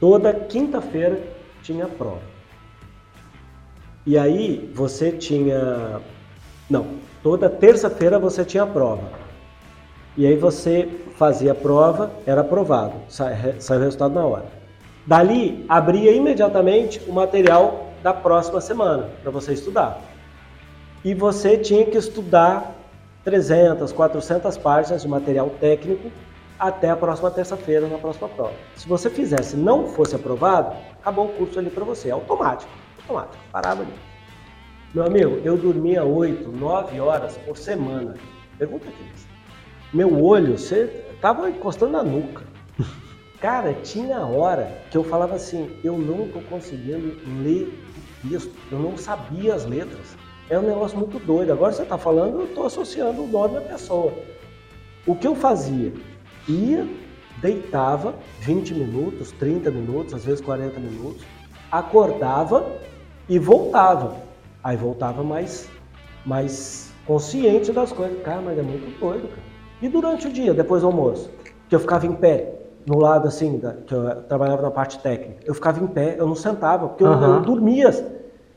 toda quinta-feira tinha prova. E aí você tinha. Não, toda terça-feira você tinha prova. E aí você fazia a prova, era aprovado, saiu o resultado na hora. Dali, abria imediatamente o material da próxima semana para você estudar. E você tinha que estudar 300, 400 páginas de material técnico até a próxima terça-feira, na próxima prova. Se você fizesse não fosse aprovado, acabou o curso ali para você, automático, automático, parava ali. Meu amigo, eu dormia 8, 9 horas por semana. Pergunta aqui. Meu olho, você tava encostando na nuca. Cara, tinha hora que eu falava assim, eu não estou conseguindo ler o texto, eu não sabia as letras. É um negócio muito doido. Agora você está falando, eu estou associando o nome da pessoa. O que eu fazia? ia, deitava 20 minutos, 30 minutos, às vezes 40 minutos, acordava e voltava. Aí voltava mais, mais consciente das coisas. Cara, mas é muito doido, cara. E durante o dia, depois do almoço, que eu ficava em pé, no lado assim, da, que eu trabalhava na parte técnica, eu ficava em pé, eu não sentava, porque uhum. eu, eu, dormia.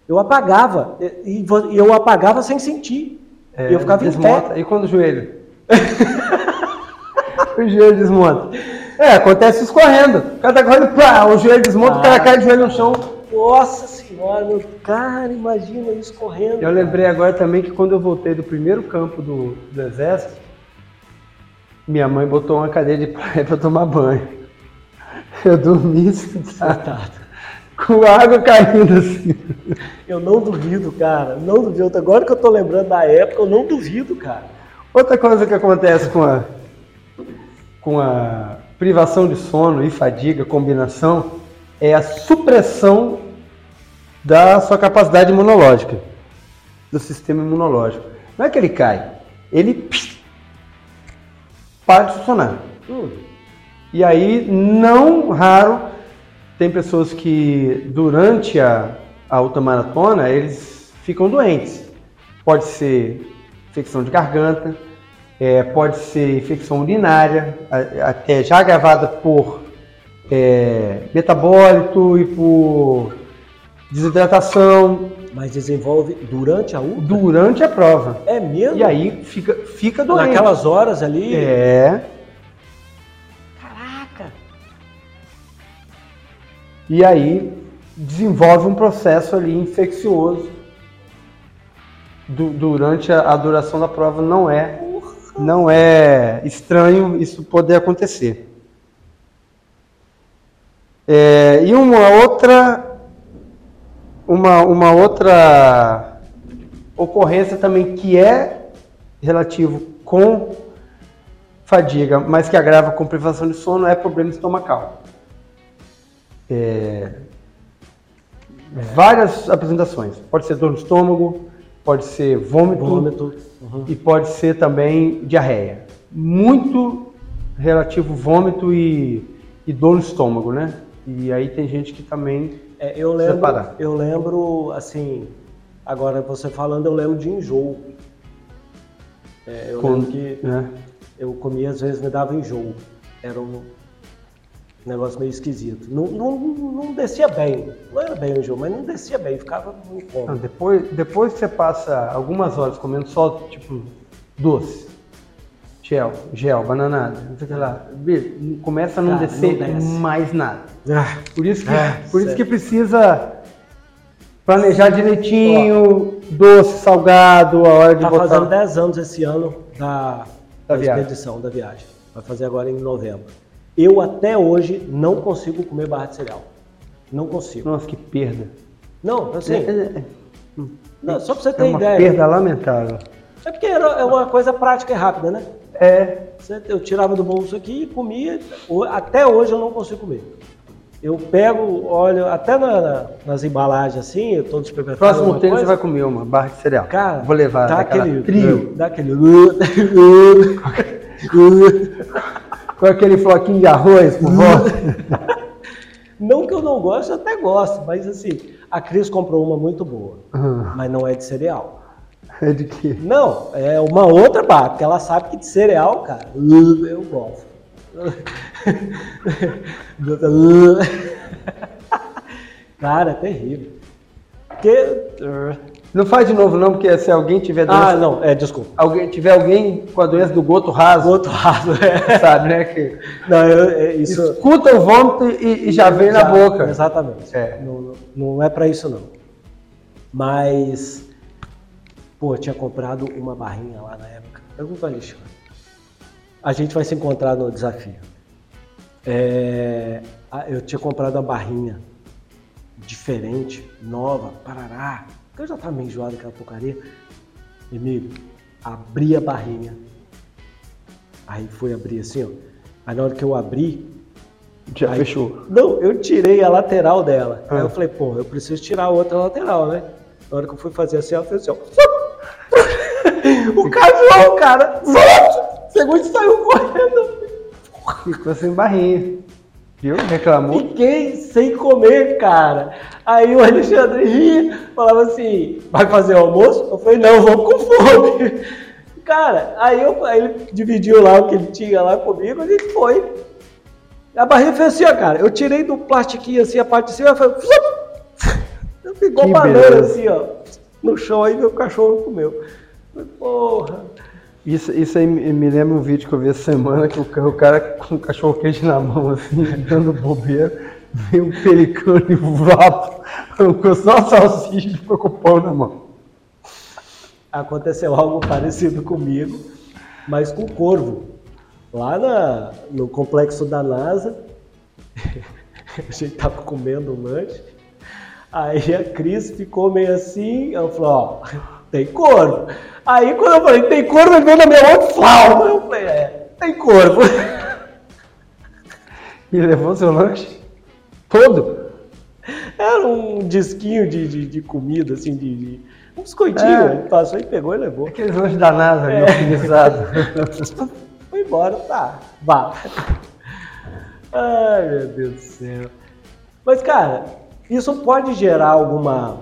Eu apagava, e, e, eu apagava sem sentir. É, eu ficava desmonta. em pé. E quando o joelho? o joelho desmonta. É, acontece isso correndo. O cara tá correndo, pá, o joelho desmonta, ah, o cara ah. cai de joelho no chão. Nossa senhora, meu cara, imagina isso correndo. Eu lembrei agora também que quando eu voltei do primeiro campo do, do exército, minha mãe botou uma cadeira de praia para tomar banho. Eu dormi sentado, com água caindo assim. Eu não duvido, cara, não duvido. Agora que eu tô lembrando da época, eu não duvido, cara. Outra coisa que acontece com a, com a privação de sono e fadiga, combinação, é a supressão da sua capacidade imunológica, do sistema imunológico. Não é que ele cai, ele pss, para de funcionar. Hum. E aí, não raro, tem pessoas que durante a, a ultramaratona eles ficam doentes. Pode ser infecção de garganta, é, pode ser infecção urinária, até já agravada por é, metabólito e por desidratação. Mas desenvolve durante a ultra? Durante a prova. É mesmo? E aí fica, fica doente. Naquelas horas ali? É. E aí desenvolve um processo ali infeccioso du- durante a, a duração da prova. Não é, não é estranho isso poder acontecer. É, e uma outra, uma, uma outra ocorrência também que é relativo com fadiga, mas que agrava com privação de sono é problema estomacal. É, várias apresentações. Pode ser dor no estômago, pode ser vômito, Vômito. Uhum. e pode ser também diarreia. Muito relativo vômito e, e dor no estômago, né? E aí tem gente que também É, eu lembro, Separar. eu lembro, assim, agora você falando, eu lembro de enjoo. É, eu com, lembro que né? eu comia, às vezes me dava enjoo. Era um negócio meio esquisito. Não, não, não descia bem, não era bem o enjoo, mas não descia bem, ficava no Não, incômodo. depois, depois que você passa algumas horas comendo só, tipo, doce, gel, gel, bananada, não sei o que lá, começa a não Cara, descer não mais nada. Ah, Por isso que, Ah, por isso que precisa planejar direitinho, doce, salgado, a hora de tá botar. fazendo 10 anos esse ano da, Da da expedição, da viagem. Vai fazer agora em novembro. Eu até hoje não consigo comer barra de cereal. Não consigo. Nossa, que perda. Não, assim, É, não, só pra você é ter uma ideia. perda lamentável. É porque era- é uma coisa prática e rápida, né? É, Eu tirava do bolso aqui e comia. Até hoje eu não consigo comer. Eu pego, olho, até na- na- nas embalagens assim, eu tô no supermercado. próximo tempo você vai comer uma barra de cereal. Cara, Vou levar dá aquele trio. Dá aquele. Com aquele floquinho de arroz por volta. Não que eu não goste, eu até gosto, mas assim, a Cris comprou uma muito boa, Hum, mas não é de cereal. é de quê? Não, é uma outra barra, porque ela sabe que de cereal, cara, eu gosto. Cara, é terrível. Porque. Não faz de novo não, porque se alguém tiver doença, Ah, não, é, desculpa. alguém tiver alguém com a doença do goto raso, Outro raso, é. sabe, né? Que Não, eu, é, isso. escuta o vômito e, e já vem na Já, boca. Exatamente. É. Não, não- é pra isso, não. Mas. Pô, eu tinha comprado uma barrinha lá na época. Pergunta ao Alexandre. A gente vai se encontrar no desafio. É, eu tinha comprado uma barrinha diferente, nova, parará. Eu já tava meio enjoado daquela porcaria. Amigo, abri a barrinha. Aí fui abrir assim, ó. Aí na hora que eu abri, Já Aí- fechou. não, eu tirei a lateral dela. Aí Ah. eu falei, pô, eu preciso tirar a outra lateral, né? Na hora que eu fui fazer assim, ela fez assim, ó. o cachorro, cara, segundo saiu correndo. Ficou sem barrinha. Viu? Reclamou. Fiquei sem comer, cara. Aí o Alexandre ria, falava assim, vai fazer o almoço? Eu falei, não, vou com fome. Cara, aí, eu, aí ele dividiu lá o que ele tinha lá comigo, a gente foi. A barriga fez assim, ó, cara. Eu tirei do plastiquinho assim, a parte de cima, foi. Ficou Que banana beleza. assim, ó. No chão aí meu cachorro comeu. Falei, Porra. Isso, isso aí me lembra um vídeo que eu vi essa semana que o, o cara com o cachorro quente na mão, assim, dando bobeira, veio um pelicano e vapo, arrancou só salsicha e ficou com pão na mão. aconteceu algo parecido comigo, mas com corvo. Lá na- no complexo da NASA, a gente tava comendo um lanche, aí a Cris ficou meio assim, ela falou, ó, tem corvo. Aí quando eu falei, tem corvo, ele veio na minha mão e flau. Eu falei, é, tem corvo. E levou seu lanche todo. Era um disquinho de, de, de comida, assim, de, de um biscoitinho. É. Ele passou e pegou e levou. Aqueles lanches da NASA, É. Foi embora, tá, vá. Ai, meu Deus do céu. Mas, cara, isso pode gerar alguma.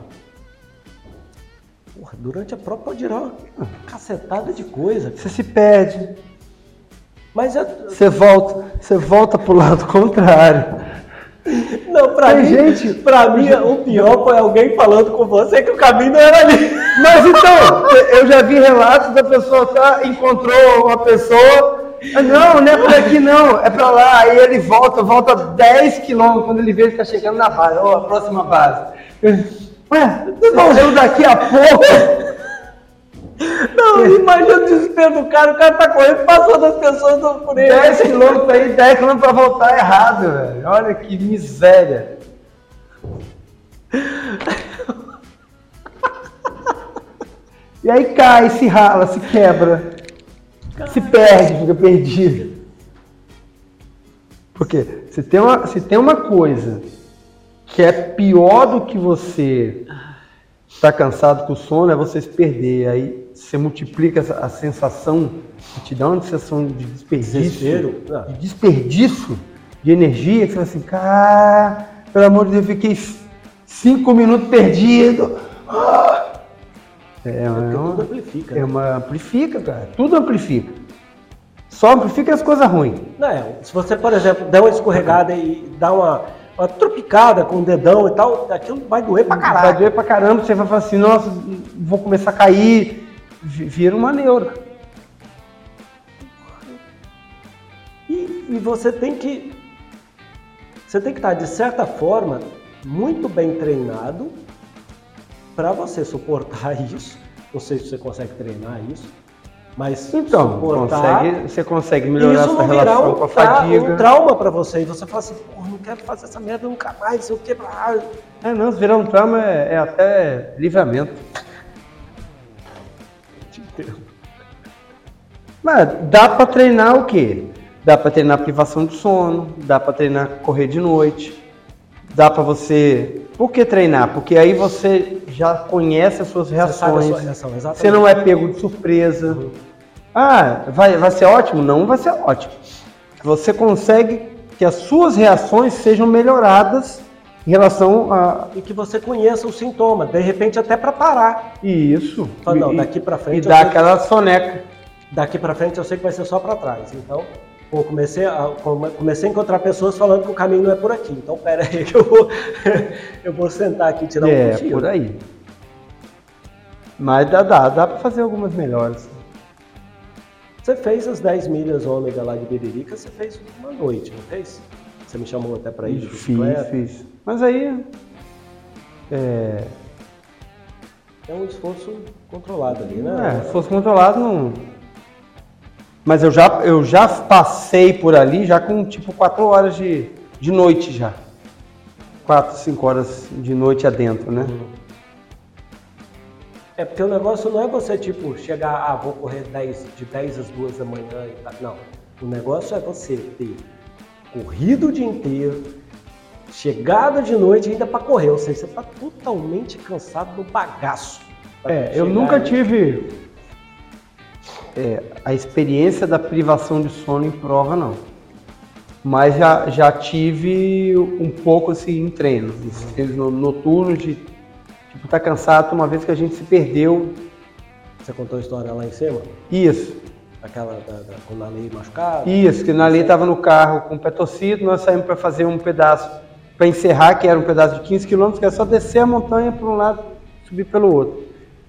Porra, durante a prova pode gerar uma cacetada de coisa. Você se perde, Mas é. você volta, você volta pro lado contrário. Não, pra Tem mim, gente- pra mim, o pior foi alguém falando com você que o caminho não era ali. Mas então, eu já vi relatos da pessoa tá, encontrou uma pessoa Ah, Não, não é por aqui não, é pra lá. Aí ele volta, volta 10 quilômetros quando ele vê que tá chegando na base, ou a próxima base. Ué, vão ver daqui a pouco. Não, imagina o desespero do cara, o cara tá correndo, passou das pessoas do- por ele. 10 quilômetros aí, 10 quilômetros pra voltar errado, velho. Olha que miséria. E aí cai, se rala, se quebra, se perde, fica perdido. Porque se tem, uma, se tem uma coisa que é pior do que você estar cansado com sono, é você se perder. Aí você multiplica a sensação, que te dá uma sensação de desperdício. Ah. de desperdício de energia, que você fala assim, cara, pelo amor de Deus, eu fiquei cinco minutos perdido. Ah! É, é, uma- tudo amplifica. é né? uma amplifica, cara. Tudo amplifica. Só amplifica as coisas ruins. Não, é, se você, por exemplo, der uma escorregada e dá uma, uma tropicada com o dedão e tal, aquilo vai doer pra Vai caralho. doer pra caramba, você vai falar assim, nossa, vou começar a cair. Vi- Vira uma neura. E, e você tem que. Você tem que estar, de certa forma, muito bem treinado para você suportar isso. Não sei se você consegue treinar isso, mas Então, suportar. consegue, você consegue melhorar isso virar relação um, com a fadiga. um trauma para você. E você fala assim, porra, não quero fazer essa merda nunca mais, sei o que. É, não, se virar um trauma é, é até livramento. Mas dá pra treinar o quê? Dá pra treinar privação de sono, dá pra treinar correr de noite, dá pra você. Por que treinar? Porque aí você já conhece as suas reações. sua reação. Você não é pego de surpresa. Ah, vai, vai ser ótimo? Não vai ser ótimo. Você consegue que as suas reações sejam melhoradas em relação a E que você conheça o sintoma, de repente até para parar. isso. Fala, não, E- daqui pra frente E eu dá aquela soneca. Daqui para frente eu sei que vai ser só para trás. Então, pô, comecei a, come- comecei a encontrar pessoas falando que o caminho não é por aqui. Então, pera aí que eu vou, eu vou sentar aqui e tirar um é, cochilo. por aí. Mas dá, dá, dá pra fazer algumas melhores. Você fez as 10 milhas ômega lá de Biririca, você fez uma noite, não fez? Você me chamou até para ir de Fiz, bicicleta. fiz. Mas aí. É, É um esforço controlado ali, né? é, fosse controlado, não. Mas eu já, eu já passei por ali já com tipo 4 horas de, de noite já. 4, 5 horas de noite adentro, né? É porque o negócio não é você, tipo, chegar, ah, vou correr 10, de 10 às 2 da manhã e tal. Não. O negócio é você ter corrido o dia inteiro, chegada de noite ainda para correr. Ou seja, você tá totalmente cansado do bagaço. É, eu nunca ali. tive é, a experiência da privação de sono em prova, não. Mas já, já tive um pouco assim em treino, no- noturnos de tipo, tá cansado, uma vez que a gente se perdeu. Você contou a história lá em cima? Isso, Aquela da, da, com a lei machucado? isso, que na lei estava no carro com o pé torcido, nós saímos para fazer um pedaço, para encerrar, que era um pedaço de 15 quilômetros, que era só descer a montanha por um lado, subir pelo outro.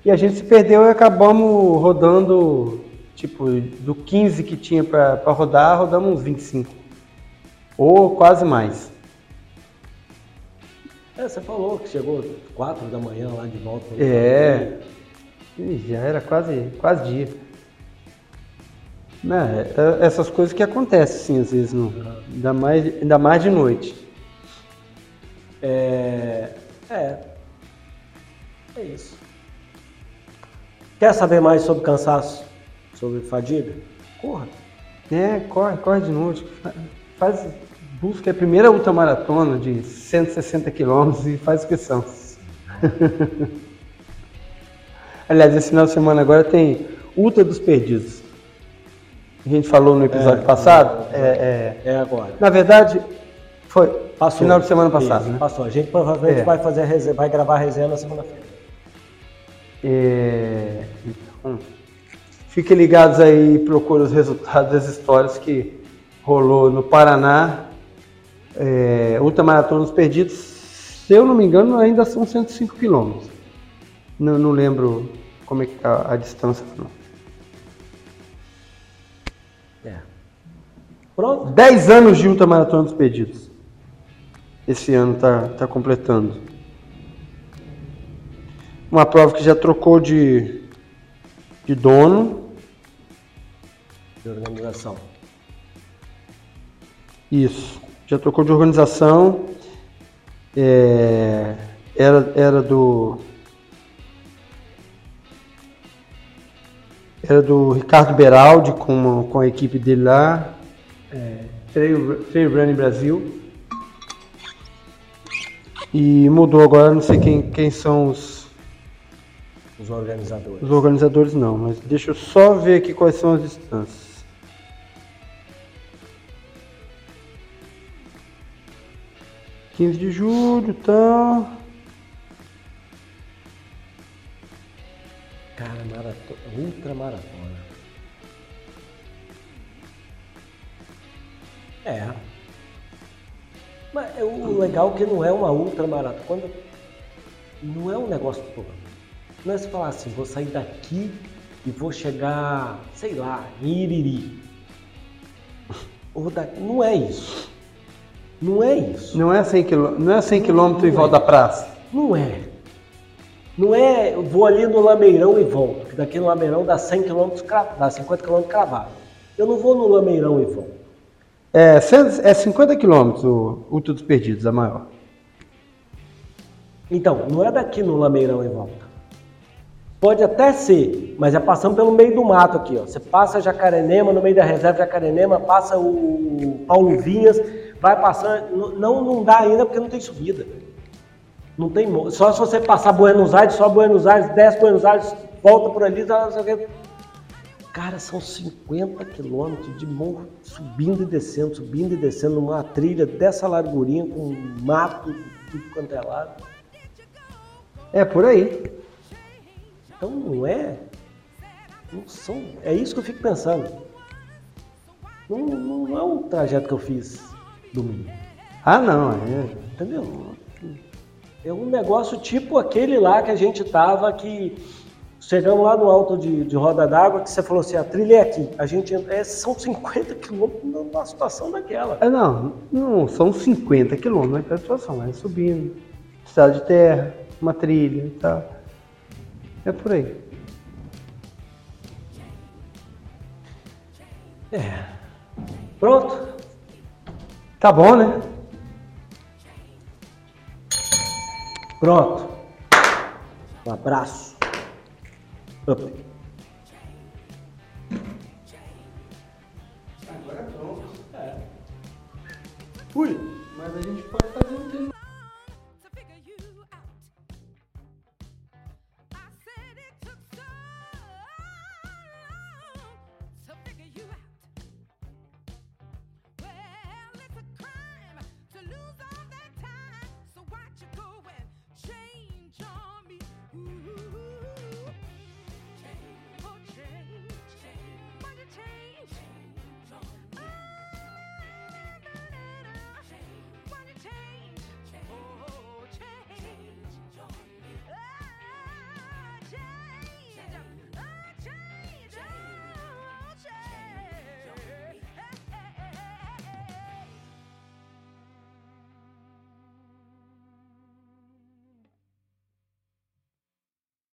E a gente se perdeu e acabamos rodando, tipo, do 15 que tinha para rodar, rodamos uns 25. Ou quase mais. É, você falou que chegou 4 da manhã lá de volta. É. Já era quase, quase dia. Né, é- essas coisas que acontecem, sim, às vezes, não. Ainda, mais, ainda mais de noite. É, é. É isso. Quer saber mais sobre cansaço? Sobre fadiga? Corra. É, corre, corre de noite. Fa- Faz, busca a primeira ultramaratona de 160 quilômetros e faz inscrição. Aliás, esse final de semana agora tem Ultra dos Perdidos. A gente falou no episódio É, passado. É, é, É agora. na verdade, foi Passou. final de semana passado, Isso, né? Passou. A gente provavelmente É. vai fazer a resenha, vai gravar a resenha na segunda-feira. É, então, fiquem ligados aí e procurem os resultados das histórias que rolou no Paraná. É, Ultramaratona dos Perdidos, se eu não me engano, ainda são 105 quilômetros. Não, não lembro como é que tá a distância. Não. Pronto. 10 anos de ultramaratona dos pedidos. Esse ano tá, tá completando. Uma prova que já trocou de, de dono. De organização. Isso. Já trocou de organização. É, era, era do. Era do Ricardo Beraldi com, com a equipe dele lá. É, Trail, Trail Running Brasil. E mudou agora, não sei quem, quem são os, Os organizadores. os organizadores não, mas deixa eu só ver aqui quais são as distâncias. Quinze de julho, tá. Cara, maratona, ultra maratona. É. Mas é o legal é que não é uma ultra maratona. Quando não é um negócio todo. Não é você falar assim, vou sair daqui e vou chegar, sei lá, em Iriri. Ou da... Não é isso. Não é isso. Não é 100 km, não é 100 km em volta da praça. Não é. Não é, eu vou ali no Lameirão e volto, que daqui no Lameirão dá 100 km, dá 50 km cravado. Eu não vou no Lameirão e volto. É, 100 é 50 km o Ultra dos Perdidos, a maior. Então, não é daqui no Lameirão e volta. Pode até ser, mas é passando pelo meio do mato aqui, ó. Você passa Jacarenema, no meio da reserva Jacarenema, passa o Paulo Vinhas, vai passando. Não, não dá ainda porque não tem subida. Não tem Só se você passar Buenos Aires, só Buenos Aires, desce Buenos Aires, volta por ali, Cara, são 50 quilômetros de morro, subindo e descendo, subindo e descendo, numa trilha dessa largurinha, com mato, tudo quanto é lado. É por aí. Então não é. Não são, é isso que eu fico pensando. Não, não, é um trajeto que eu fiz domingo. Ah, não. É. Entendeu? É um negócio tipo aquele lá que a gente tava que. Chegamos lá no alto de, de Roda d'Água, que você falou assim, a trilha é aqui. A gente é, são 50 quilômetros numa situação daquela. É, não, não, são 50 quilômetros naquela situação, é subindo, estrada de terra, uma trilha e tal. É por aí. Pronto? Tá bom, né? Pronto. Um abraço. Up. Agora é pronto. É. Fui.